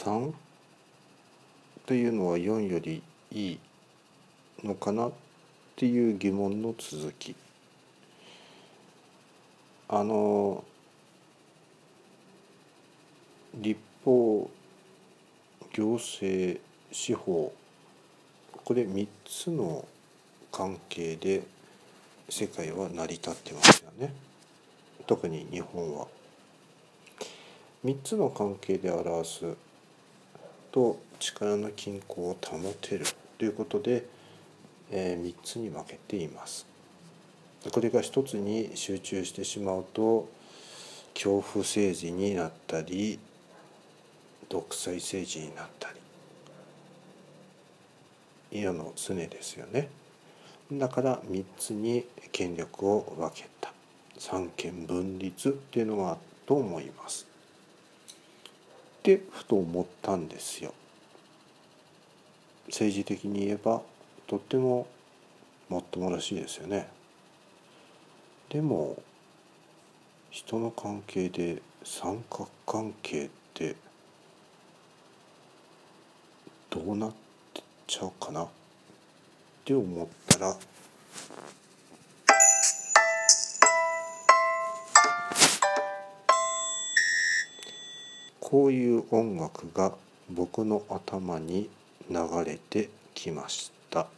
3というのは4よりいいのかなっていう疑問の続き。あの立法行政司法。これ3つの関係で世界は成り立ってますよね。特に日本は。3つの関係で表すと力の均衡を保てるということで、えー、3つに分けています。これが一つに集中してしまうと恐怖政治になったり独裁政治になったり。世の常ですよね。だから3つに権力を分けた。三権分立っていうのがと思います。ってふと思ったんですよ。政治的に言えばとってももっともらしいですよね。でも人の関係で三角関係ってどうなっちゃうかなって思ったらこういう音楽が僕の頭に流れてきました。